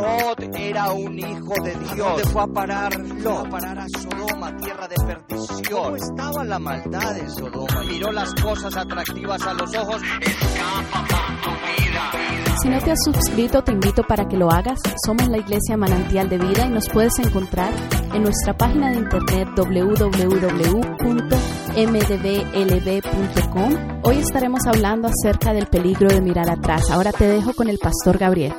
Lot era un hijo de Dios. ¿Dónde fue a parar Lot? a parar a Sodoma, tierra de perdición. ¿Cómo estaba la maldad en Sodoma? Miró las cosas atractivas a los ojos. Escapa por tu vida. Si no te has suscrito, te invito para que lo hagas. Somos la Iglesia Manantial de Vida y nos puedes encontrar en nuestra página de internet www.mdblb.com. Hoy estaremos hablando acerca del peligro de mirar atrás. Ahora te dejo con el pastor Gabriel.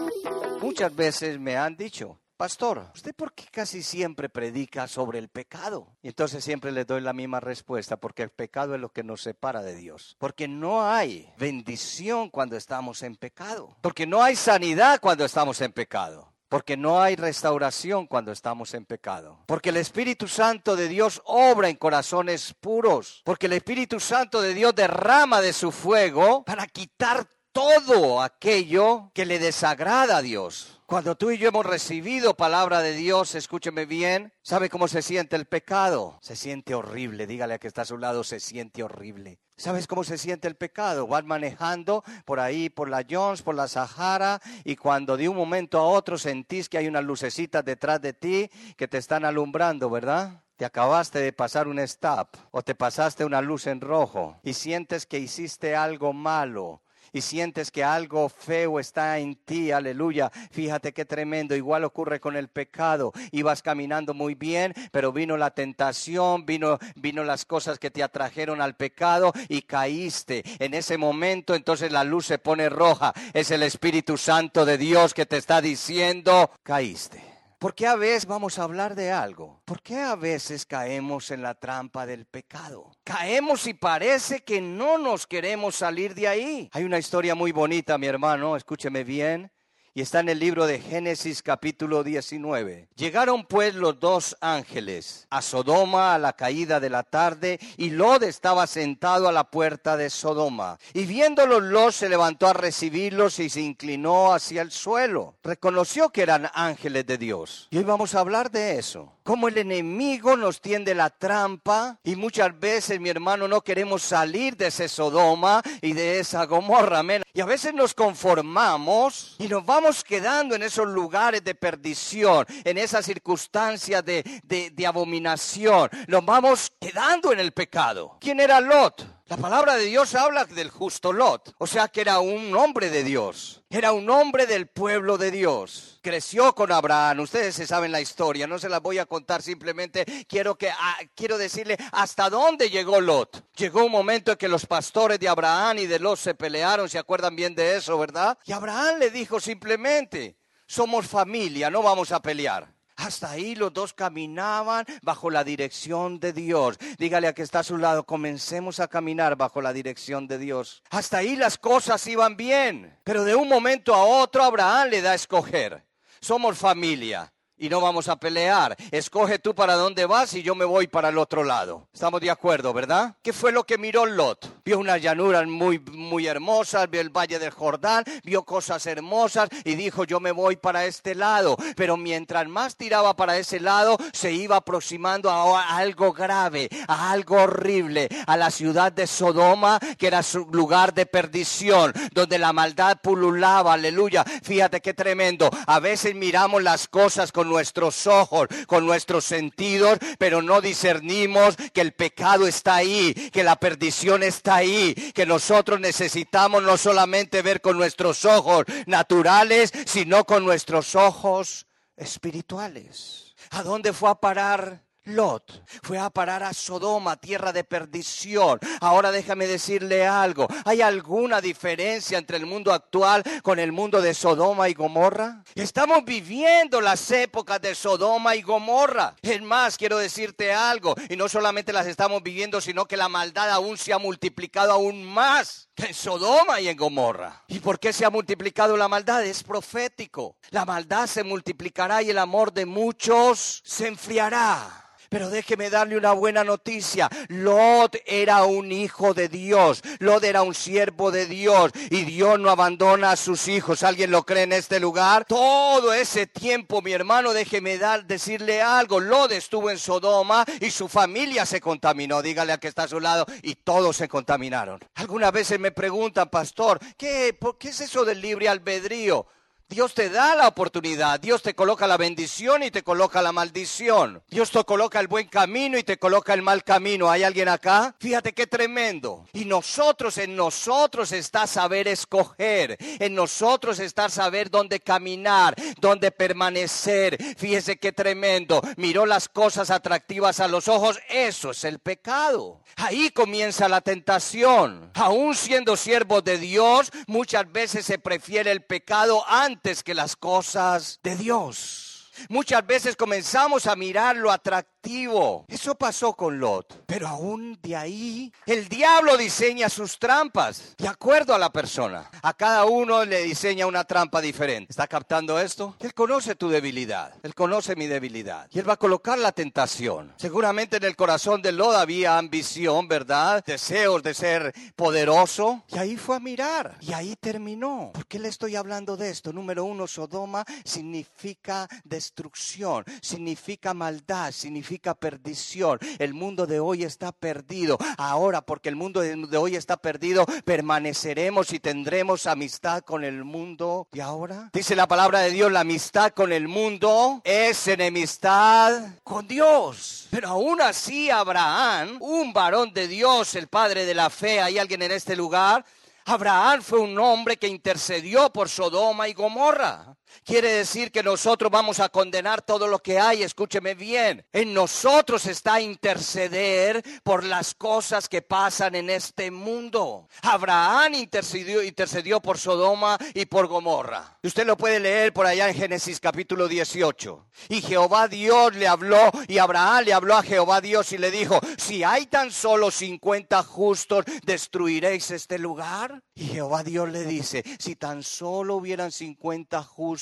Muchas veces me han dicho, Pastor, ¿usted por qué casi siempre predica sobre el pecado? Y entonces siempre le doy la misma respuesta, porque el pecado es lo que nos separa de Dios. Porque no hay bendición cuando estamos en pecado. Porque no hay sanidad cuando estamos en pecado. Porque no hay restauración cuando estamos en pecado. Porque el Espíritu Santo de Dios obra en corazones puros. Porque el Espíritu Santo de Dios derrama de su fuego para quitar todo aquello que le desagrada a Dios. Cuando tú y yo hemos recibido palabra de Dios, escúcheme bien, ¿sabe cómo se siente el pecado? Se siente horrible, dígale a que está a su lado, se siente horrible. ¿Sabes cómo se siente el pecado? Vas manejando por ahí, por la Jones, por la Sahara, y cuando de un momento a otro sentís que hay unas lucecitas detrás de ti que te están alumbrando, ¿verdad? Te acabaste de pasar un stop o te pasaste una luz en rojo y sientes que hiciste algo malo y sientes que algo feo está en ti, aleluya. Fíjate qué tremendo. Igual ocurre con el pecado. Ibas caminando muy bien, pero vino la tentación, vino, vino las cosas que te atrajeron al pecado y caíste. En ese momento, entonces la luz se pone roja. Es el Espíritu Santo de Dios que te está diciendo, caíste. ¿Por qué a veces vamos a hablar de algo? ¿Por qué a veces caemos en la trampa del pecado? Caemos y parece que no nos queremos salir de ahí. Hay una historia muy bonita, mi hermano, escúcheme bien y está en el libro de Génesis capítulo 19. Llegaron pues los dos ángeles a Sodoma a la caída de la tarde y Lot estaba sentado a la puerta de Sodoma. Y viéndolos Lot se levantó a recibirlos y se inclinó hacia el suelo. Reconoció que eran ángeles de Dios. Y hoy vamos a hablar de eso. Cómo el enemigo nos tiende la trampa y muchas veces, mi hermano, no queremos salir de ese Sodoma y de esa Gomorra. Y a veces nos conformamos y nos vamos quedando en esos lugares de perdición, en esas circunstancias de, de, abominación. Nos vamos quedando en el pecado. ¿Quién era Lot? La palabra de Dios habla del justo Lot, o sea que era un hombre de Dios, era un hombre del pueblo de Dios. Creció con Abraham, ustedes se saben la historia, no se la voy a contar simplemente, quiero que ah, quiero decirle hasta dónde llegó Lot. Llegó un momento en que los pastores de Abraham y de Lot se pelearon, se acuerdan bien de eso, ¿verdad? Y Abraham le dijo simplemente, somos familia, no vamos a pelear. Hasta ahí los dos caminaban bajo la dirección de Dios. Dígale a que está a su lado, comencemos a caminar bajo la dirección de Dios. Hasta ahí las cosas iban bien. Pero de un momento a otro Abraham le da a escoger. Somos familia y no vamos a pelear. Escoge tú para dónde vas y yo me voy para el otro lado. Estamos de acuerdo, ¿verdad? ¿Qué fue lo que miró Lot? Vio unas llanuras muy, muy hermosas, vio el valle del Jordán, vio cosas hermosas y dijo, yo me voy para este lado. Pero mientras más tiraba para ese lado, se iba aproximando a algo grave, a algo horrible, a la ciudad de Sodoma, que era su lugar de perdición, donde la maldad pululaba, aleluya. Fíjate qué tremendo. A veces miramos las cosas con nuestros ojos, con nuestros sentidos, pero no discernimos que el pecado está ahí, que la perdición está ahí, que nosotros necesitamos no solamente ver con nuestros ojos naturales, sino con nuestros ojos espirituales. ¿A dónde fue a parar Lot fue a parar a Sodoma, tierra de perdición. Ahora déjame decirle algo. ¿Hay alguna diferencia entre el mundo actual con el mundo de Sodoma y Gomorra? Estamos viviendo las épocas de Sodoma y Gomorra. Es más, quiero decirte algo. Y no solamente las estamos viviendo, sino que la maldad aún se ha multiplicado aún más en Sodoma y en Gomorra. ¿Y por qué se ha multiplicado la maldad? Es profético. La maldad se multiplicará y el amor de muchos se enfriará. Pero déjeme darle una buena noticia. Lot era un hijo de Dios. Lot era un siervo de Dios. Y Dios no abandona a sus hijos. ¿Alguien lo cree en este lugar? Todo ese tiempo, mi hermano, déjeme dar, decirle algo. Lot estuvo en Sodoma y su familia se contaminó. Dígale a que está a su lado. Y todos se contaminaron. Algunas veces me preguntan, pastor, ¿qué, ¿qué es eso del libre albedrío? Dios te da la oportunidad, Dios te coloca la bendición y te coloca la maldición. Dios te coloca el buen camino y te coloca el mal camino. ¿Hay alguien acá? Fíjate qué tremendo. Y nosotros, en nosotros está saber escoger, en nosotros está saber dónde caminar, dónde permanecer. Fíjese qué tremendo. Miró las cosas atractivas a los ojos, eso es el pecado. Ahí comienza la tentación. Aún siendo siervos de Dios, muchas veces se prefiere el pecado antes que las cosas de Dios. Muchas veces comenzamos a mirar lo atractivo. Eso pasó con Lot. Pero aún de ahí, el diablo diseña sus trampas de acuerdo a la persona. A cada uno le diseña una trampa diferente. ¿Está captando esto? Él conoce tu debilidad. Él conoce mi debilidad. Y él va a colocar la tentación. Seguramente en el corazón de Lot había ambición, ¿verdad? Deseos de ser poderoso. Y ahí fue a mirar. Y ahí terminó. ¿Por qué le estoy hablando de esto? Número uno, Sodoma significa destrucción, significa maldad, significa perdición. El mundo de hoy está perdido. Ahora, porque el mundo de hoy está perdido, permaneceremos y tendremos amistad con el mundo. ¿Y ahora? Dice la palabra de Dios, la amistad con el mundo es enemistad con Dios. Pero aún así, Abraham, un varón de Dios, el padre de la fe, ¿hay alguien en este lugar? Abraham fue un hombre que intercedió por Sodoma y Gomorra. Quiere decir que nosotros vamos a condenar todo lo que hay, escúcheme bien. En nosotros está interceder por las cosas que pasan en este mundo. Abraham intercedió, intercedió por Sodoma y por Gomorra. Usted lo puede leer por allá en Génesis capítulo 18. Y Jehová Dios le habló y Abraham le habló a Jehová Dios y le dijo, si hay tan solo 50 justos, ¿destruiréis este lugar? Y Jehová Dios le dice, si tan solo hubieran 50 justos,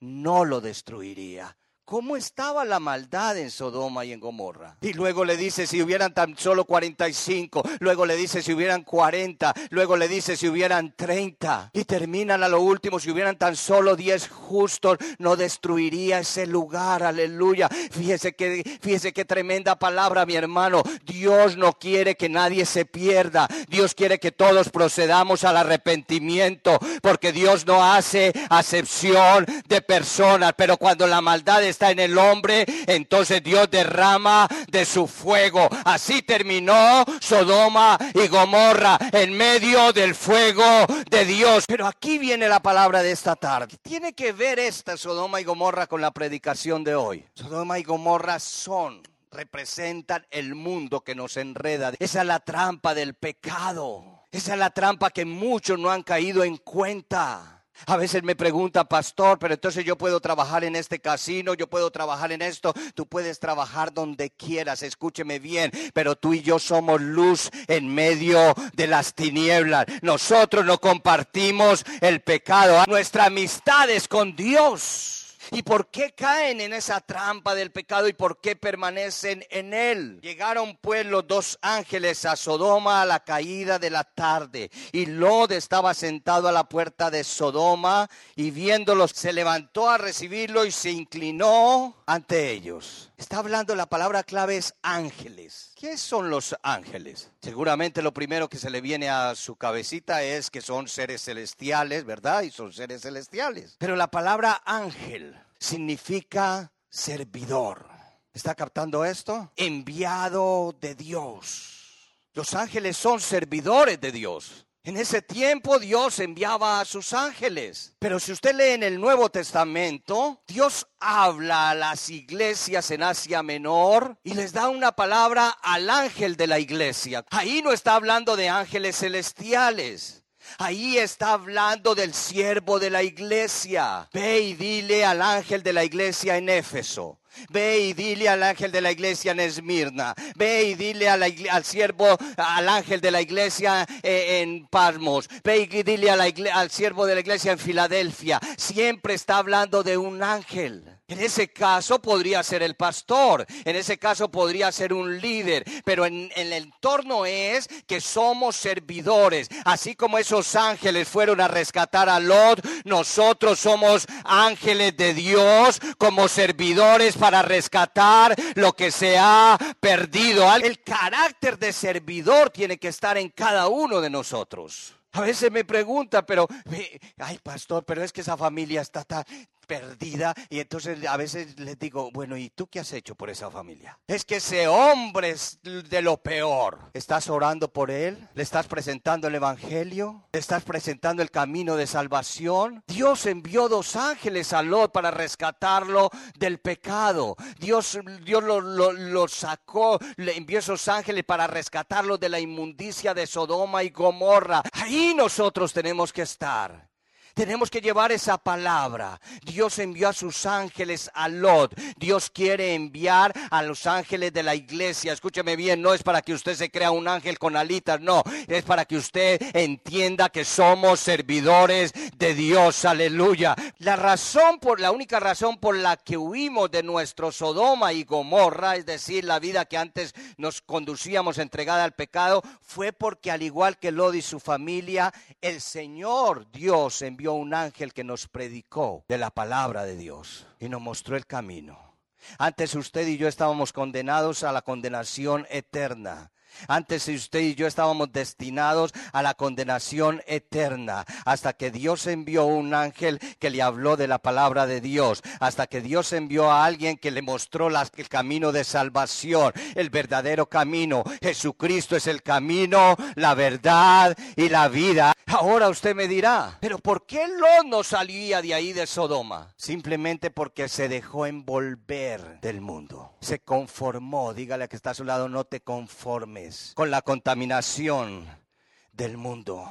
no lo destruiría. ¿Cómo estaba la maldad en Sodoma y en Gomorra? Y luego le dice si hubieran tan solo 45, luego le dice si hubieran 40, luego le dice si hubieran 30. Y terminan a lo último, si hubieran tan solo 10 justos, no destruiría ese lugar, aleluya. Fíjese que, fíjese qué tremenda palabra, mi hermano. Dios no quiere que nadie se pierda. Dios quiere que todos procedamos al arrepentimiento, porque Dios no hace acepción de personas, pero cuando la maldad es está en el hombre, entonces Dios derrama de su fuego. Así terminó Sodoma y Gomorra en medio del fuego de Dios. Pero aquí viene la palabra de esta tarde. Tiene que ver esta Sodoma y Gomorra con la predicación de hoy. Sodoma y Gomorra son representan el mundo que nos enreda. Esa es la trampa del pecado. Esa es la trampa que muchos no han caído en cuenta. A veces me pregunta, pastor, pero entonces yo puedo trabajar en este casino, yo puedo trabajar en esto, tú puedes trabajar donde quieras, escúcheme bien, pero tú y yo somos luz en medio de las tinieblas. Nosotros no compartimos el pecado, nuestra amistad es con Dios. ¿Y por qué caen en esa trampa del pecado y por qué permanecen en él? Llegaron pues los dos ángeles a Sodoma a la caída de la tarde y Lod estaba sentado a la puerta de Sodoma y viéndolos se levantó a recibirlo y se inclinó ante ellos. Está hablando la palabra clave es ángeles. ¿Qué son los ángeles? Seguramente lo primero que se le viene a su cabecita es que son seres celestiales, ¿verdad? Y son seres celestiales. Pero la palabra ángel significa servidor. ¿Está captando esto? Enviado de Dios. Los ángeles son servidores de Dios. En ese tiempo Dios enviaba a sus ángeles. Pero si usted lee en el Nuevo Testamento, Dios habla a las iglesias en Asia Menor y les da una palabra al ángel de la iglesia. Ahí no está hablando de ángeles celestiales. Ahí está hablando del siervo de la iglesia. Ve y dile al ángel de la iglesia en Éfeso. Ve y dile al ángel de la iglesia en Esmirna. Ve y dile al siervo, al ángel de la iglesia eh, en Parmos. Ve y dile al siervo de la iglesia en Filadelfia. Siempre está hablando de un ángel. En ese caso podría ser el pastor, en ese caso podría ser un líder, pero en, el entorno es que somos servidores. Así como esos ángeles fueron a rescatar a Lot, nosotros somos ángeles de Dios como servidores para rescatar lo que se ha perdido. El carácter de servidor tiene que estar en cada uno de nosotros. A veces me pregunta, pero, ay pastor, pero es que esa familia está tan perdida y entonces a veces les digo, bueno, ¿y tú qué has hecho por esa familia? Es que ese hombre es de lo peor. ¿Estás orando por él? ¿Le estás presentando el Evangelio? ¿Le estás presentando el camino de salvación? Dios envió dos ángeles a Lot para rescatarlo del pecado. Dios, Dios lo, lo sacó, le envió esos ángeles para rescatarlo de la inmundicia de Sodoma y Gomorra. Ahí nosotros tenemos que estar. Tenemos que llevar esa palabra. Dios envió a sus ángeles a Lot. Dios quiere enviar a los ángeles de la iglesia. Escúcheme bien, no es para que usted se crea un ángel con alitas, no. Es para que usted entienda que somos servidores de Dios. Aleluya. La razón por la única razón por la que huimos de nuestro Sodoma y Gomorra, es decir, la vida que antes nos conducíamos entregada al pecado, fue porque al igual que Lot y su familia, el Señor Dios envió un ángel que nos predicó de la palabra de Dios y nos mostró el camino. Antes usted y yo estábamos condenados a la condenación eterna. Antes usted y yo estábamos destinados a la condenación eterna, hasta que Dios envió un ángel que le habló de la palabra de Dios, hasta que Dios envió a alguien que le mostró el camino de salvación, el verdadero camino. Jesucristo es el camino, la verdad y la vida. Ahora usted me dirá, pero ¿por qué Lot no salía de ahí de Sodoma? Simplemente porque se dejó envolver del mundo. Se conformó, dígale a que está a su lado, no te conformes con la contaminación del mundo.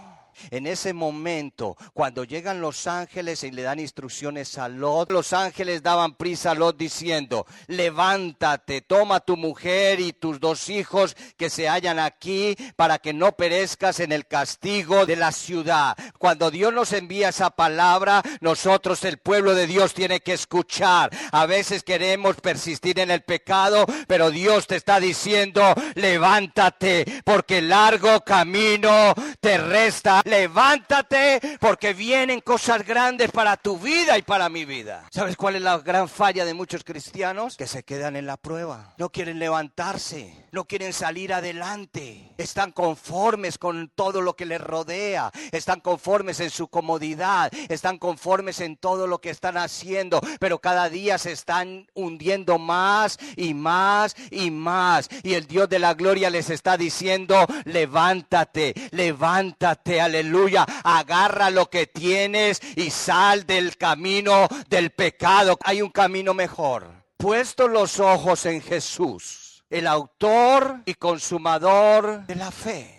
En ese momento, cuando llegan los ángeles y le dan instrucciones a Lot, los ángeles daban prisa a Lot diciendo, levántate, toma tu mujer y tus dos hijos que se hallan aquí para que no perezcas en el castigo de la ciudad. Cuando Dios nos envía esa palabra, nosotros, el pueblo de Dios, tiene que escuchar. A veces queremos persistir en el pecado, pero Dios te está diciendo, levántate, porque largo camino te resta levántate porque vienen cosas grandes para tu vida y para mi vida. ¿Sabes cuál es la gran falla de muchos cristianos? Que se quedan en la prueba. No quieren levantarse, no quieren salir adelante. Están conformes con todo lo que les rodea. Están conformes en su comodidad. Están conformes en todo lo que están haciendo. Pero cada día se están hundiendo más y más y más. Y el Dios de la gloria les está diciendo, levántate, levántate, aleluya aleluya, agarra lo que tienes y sal del camino del pecado. Hay un camino mejor. Puesto los ojos en Jesús, el autor y consumador de la fe.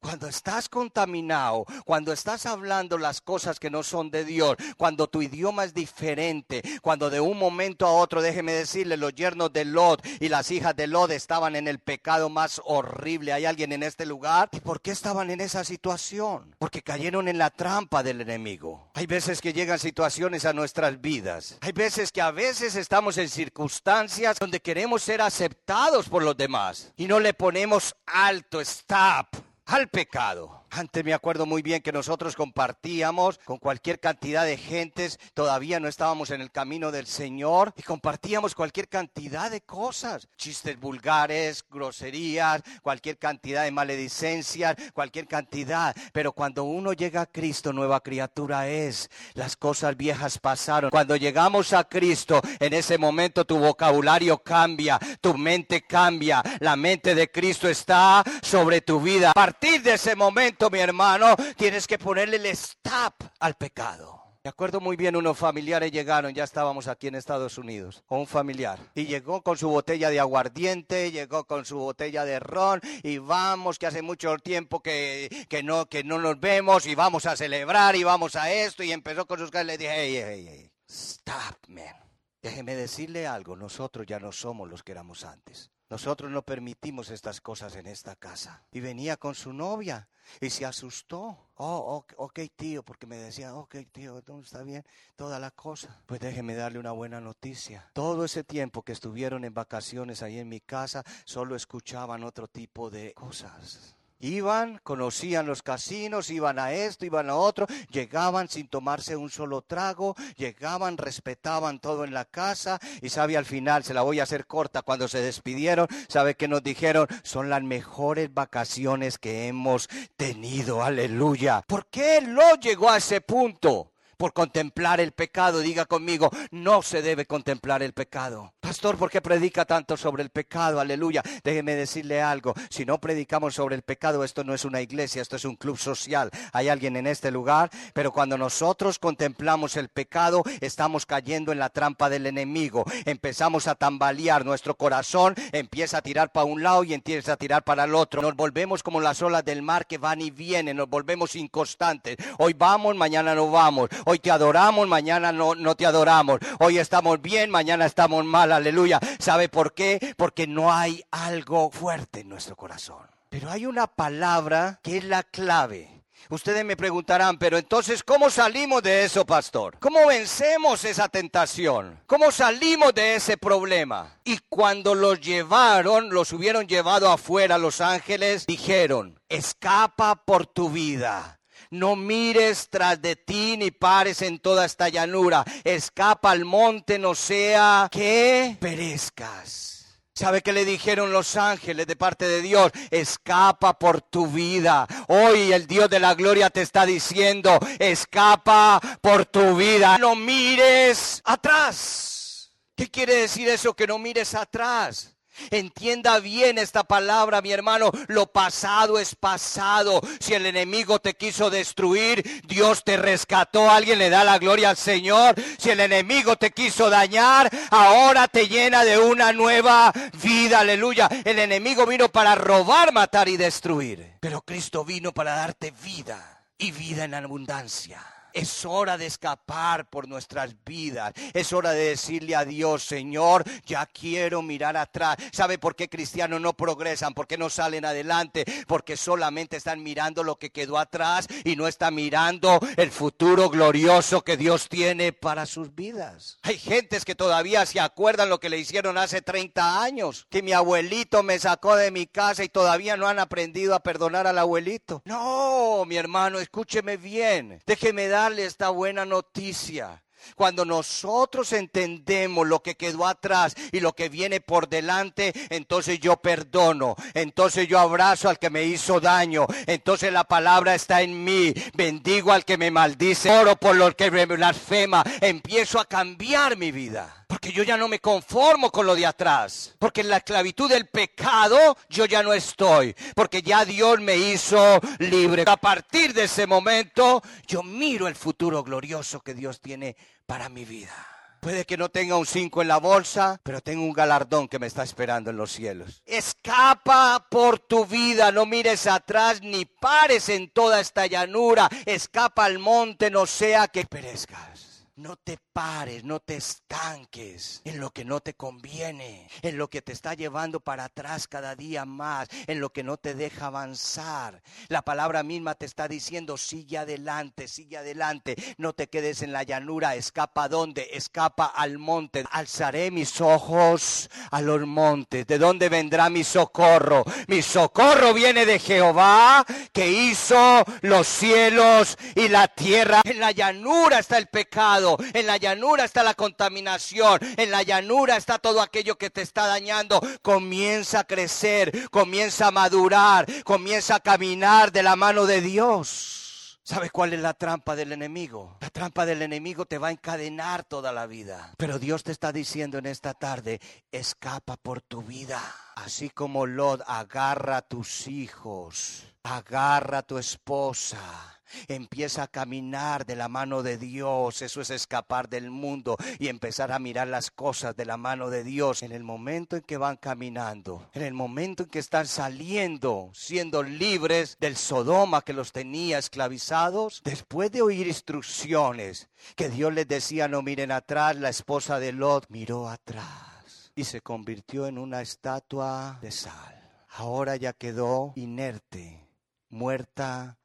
Cuando estás contaminado, cuando estás hablando las cosas que no son de Dios, cuando tu idioma es diferente, cuando de un momento a otro, déjeme decirle, los yernos de Lot y las hijas de Lot estaban en el pecado más horrible. ¿Hay alguien en este lugar? ¿Y por qué estaban en esa situación? Porque cayeron en la trampa del enemigo. Hay veces que llegan situaciones a nuestras vidas. Hay veces que a veces estamos en circunstancias donde queremos ser aceptados por los demás y no le ponemos alto, stop al pecado. Antes me acuerdo muy bien que nosotros compartíamos con cualquier cantidad de gentes, todavía no estábamos en el camino del Señor y compartíamos cualquier cantidad de cosas, chistes vulgares, groserías, cualquier cantidad de maledicencias, cualquier cantidad. Pero cuando uno llega a Cristo, nueva criatura es. Las cosas viejas pasaron. Cuando llegamos a Cristo, en ese momento tu vocabulario cambia, tu mente cambia, la mente de Cristo está sobre tu vida. A partir de ese momento, mi hermano, tienes que ponerle el stop al pecado. Me acuerdo muy bien, unos familiares llegaron, ya estábamos aquí en Estados Unidos, un familiar, y llegó con su botella de aguardiente, llegó con su botella de ron, y vamos, que hace mucho tiempo que, que, no, que no nos vemos, y vamos a celebrar, y vamos a esto, y empezó con sus caras, le dije, hey, hey, hey, stop, man. Déjeme decirle algo, nosotros ya no somos los que éramos antes. Nosotros no permitimos estas cosas en esta casa. Y venía con su novia y se asustó. Oh, ok, tío, porque me decía, ok, tío, todo está bien, toda la cosa. Pues déjeme darle una buena noticia. Todo ese tiempo que estuvieron en vacaciones ahí en mi casa, solo escuchaban otro tipo de cosas. Iban, conocían los casinos, iban a esto, iban a otro, llegaban sin tomarse un solo trago, llegaban, respetaban todo en la casa y sabe al final, se la voy a hacer corta, cuando se despidieron, sabe que nos dijeron, son las mejores vacaciones que hemos tenido, aleluya. ¿Por qué lo llegó a ese punto? Por contemplar el pecado. Diga conmigo, no se debe contemplar el pecado. Pastor, ¿por qué predica tanto sobre el pecado? Aleluya. Déjeme decirle algo. Si no predicamos sobre el pecado, esto no es una iglesia, esto es un club social. Hay alguien en este lugar, pero cuando nosotros contemplamos el pecado, estamos cayendo en la trampa del enemigo. Empezamos a tambalear, nuestro corazón empieza a tirar para un lado y empieza a tirar para el otro. Nos volvemos como las olas del mar que van y vienen, nos volvemos inconstantes. Hoy vamos, mañana no vamos. Hoy te adoramos, mañana no, no te adoramos. Hoy estamos bien, mañana estamos mal. Aleluya. ¿Sabe por qué? Porque no hay algo fuerte en nuestro corazón. Pero hay una palabra que es la clave. Ustedes me preguntarán, pero entonces, ¿cómo salimos de eso, pastor? ¿Cómo vencemos esa tentación? ¿Cómo salimos de ese problema? Y cuando los llevaron, los hubieron llevado afuera los ángeles, dijeron, escapa por tu vida no mires tras de ti ni pares en toda esta llanura. Escapa al monte, no sea que perezcas. ¿Sabe qué le dijeron los ángeles de parte de Dios? Escapa por tu vida. Hoy el Dios de la gloria te está diciendo, escapa por tu vida. No mires atrás. ¿Qué quiere decir eso? Que no mires atrás. Entienda bien esta palabra, mi hermano. Lo pasado es pasado. Si el enemigo te quiso destruir, Dios te rescató. Alguien le da la gloria al Señor. Si el enemigo te quiso dañar, ahora te llena de una nueva vida. Aleluya. El enemigo vino para robar, matar y destruir. Pero Cristo vino para darte vida y vida en abundancia. Es hora de escapar por nuestras vidas. Es hora de decirle a Dios, Señor, ya quiero mirar atrás. ¿Sabe por qué cristianos no progresan? ¿Por qué no salen adelante? Porque solamente están mirando lo que quedó atrás y no están mirando el futuro glorioso que Dios tiene para sus vidas. Hay gentes que todavía se acuerdan lo que le hicieron hace 30 años. Que mi abuelito me sacó de mi casa y todavía no han aprendido a perdonar al abuelito. No, mi hermano, escúcheme bien. Déjeme dar esta buena noticia. Cuando nosotros entendemos lo que quedó atrás y lo que viene por delante, entonces yo perdono, entonces yo abrazo al que me hizo daño, entonces la palabra está en mí, bendigo al que me maldice, oro por lo que me blasfema, empiezo a cambiar mi vida. Porque yo ya no me conformo con lo de atrás. Porque en la esclavitud del pecado yo ya no estoy. Porque ya Dios me hizo libre. A partir de ese momento yo miro el futuro glorioso que Dios tiene para mi vida. Puede que no tenga un 5 en la bolsa, pero tengo un galardón que me está esperando en los cielos. Escapa por tu vida, no mires atrás ni pares en toda esta llanura. Escapa al monte, no sea que perezcas. No te pares, no te estanques en lo que no te conviene, en lo que te está llevando para atrás cada día más, en lo que no te deja avanzar. La palabra misma te está diciendo, sigue adelante, sigue adelante, no te quedes en la llanura, escapa a dónde, escapa al monte. Alzaré mis ojos a los montes. ¿De dónde vendrá mi socorro? Mi socorro viene de Jehová que hizo los cielos y la tierra. En la llanura está el pecado en la llanura está la contaminación, en la llanura está todo aquello que te está dañando. Comienza a crecer, comienza a madurar, comienza a caminar de la mano de Dios. ¿Sabes cuál es la trampa del enemigo? La trampa del enemigo te va a encadenar toda la vida. Pero Dios te está diciendo en esta tarde, escapa por tu vida. Así como Lot agarra a tus hijos, agarra a tu esposa Empieza a caminar de la mano de Dios. Eso es escapar del mundo y empezar a mirar las cosas de la mano de Dios. En el momento en que van caminando, en el momento en que están saliendo, siendo libres del Sodoma que los tenía esclavizados, después de oír instrucciones que Dios les decía no miren atrás, la esposa de Lot miró atrás y se convirtió en una estatua de sal. Ahora ya quedó inerte, muerta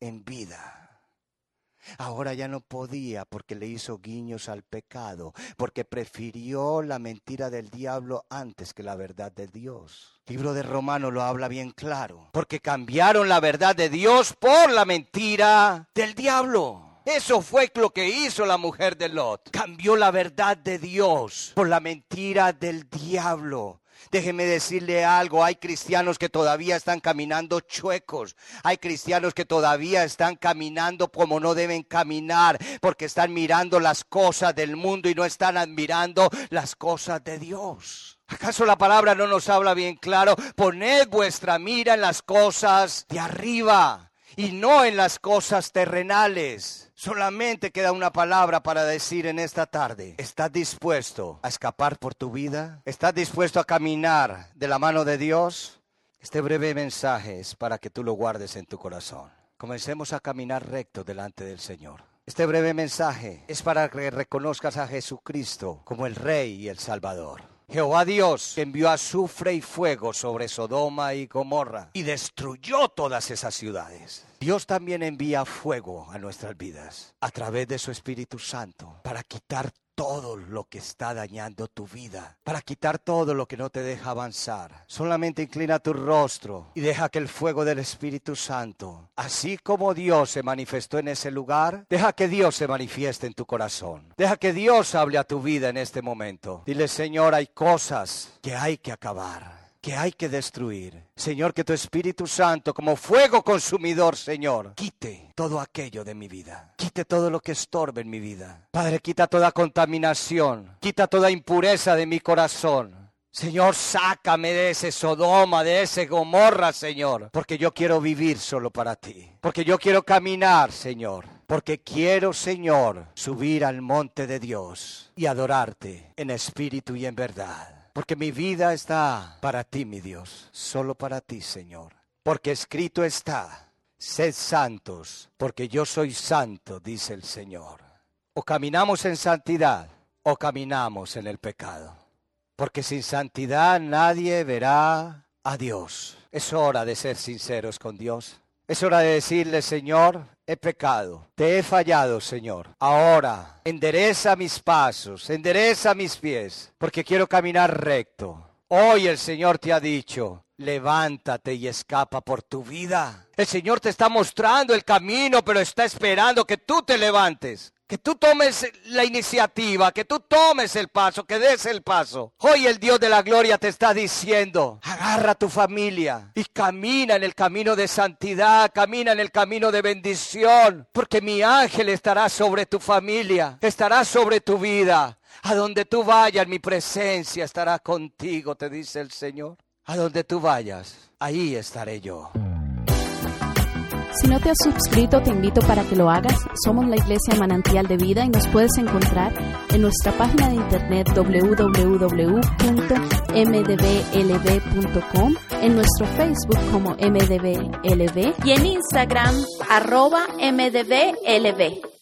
en vida. Ahora ya no podía porque le hizo guiños al pecado, porque prefirió la mentira del diablo antes que la verdad de Dios. El libro de Romanos lo habla bien claro, porque cambiaron la verdad de Dios por la mentira del diablo. Eso fue lo que hizo la mujer de Lot. Cambió la verdad de Dios por la mentira del diablo. Déjeme decirle algo, hay cristianos que todavía están caminando chuecos, hay cristianos que todavía están caminando como no deben caminar, porque están mirando las cosas del mundo y no están admirando las cosas de Dios. ¿Acaso la palabra no nos habla bien claro? Poned vuestra mira en las cosas de arriba y no en las cosas terrenales. Solamente queda una palabra para decir en esta tarde. ¿Estás dispuesto a escapar por tu vida? ¿Estás dispuesto a caminar de la mano de Dios? Este breve mensaje es para que tú lo guardes en tu corazón. Comencemos a caminar recto delante del Señor. Este breve mensaje es para que reconozcas a Jesucristo como el Rey y el Salvador. Jehová Dios envió azufre y fuego sobre Sodoma y Gomorra y destruyó todas esas ciudades. Dios también envía fuego a nuestras vidas a través de su Espíritu Santo para quitar todo lo que está dañando tu vida, para quitar todo lo que no te deja avanzar. Solamente inclina tu rostro y deja que el fuego del Espíritu Santo, así como Dios se manifestó en ese lugar, deja que Dios se manifieste en tu corazón. Deja que Dios hable a tu vida en este momento. Dile, Señor, hay cosas que hay que acabar que hay que destruir. Señor, que tu Espíritu Santo, como fuego consumidor, Señor, quite todo aquello de mi vida. Quite todo lo que estorbe en mi vida. Padre, quita toda contaminación. Quita toda impureza de mi corazón. Señor, sácame de ese Sodoma, de ese Gomorra, Señor, porque yo quiero vivir solo para ti, porque yo quiero caminar, Señor, porque quiero, Señor, subir al monte de Dios y adorarte en espíritu y en verdad. Porque mi vida está para ti, mi Dios, solo para ti, Señor. Porque escrito está, sed santos, porque yo soy santo, dice el Señor. O caminamos en santidad o caminamos en el pecado. Porque sin santidad nadie verá a Dios. Es hora de ser sinceros con Dios. Es hora de decirle, Señor, he pecado, te he fallado, Señor. Ahora, endereza mis pasos, endereza mis pies, porque quiero caminar recto. Hoy el Señor te ha dicho, levántate y escapa por tu vida. El Señor te está mostrando el camino, pero está esperando que tú te levantes. Que tú tomes la iniciativa, que tú tomes el paso, que des el paso. Hoy el Dios de la gloria te está diciendo, agarra a tu familia y camina en el camino de santidad, camina en el camino de bendición, porque mi ángel estará sobre tu familia, estará sobre tu vida. A donde tú vayas, mi presencia estará contigo, te dice el Señor. A donde tú vayas, ahí estaré yo. Si no te has suscrito, te invito para que lo hagas. Somos la Iglesia Manantial de Vida y nos puedes encontrar en nuestra página de internet www.mdblb.com, en nuestro Facebook como MDBLB y en Instagram arroba MDBLB.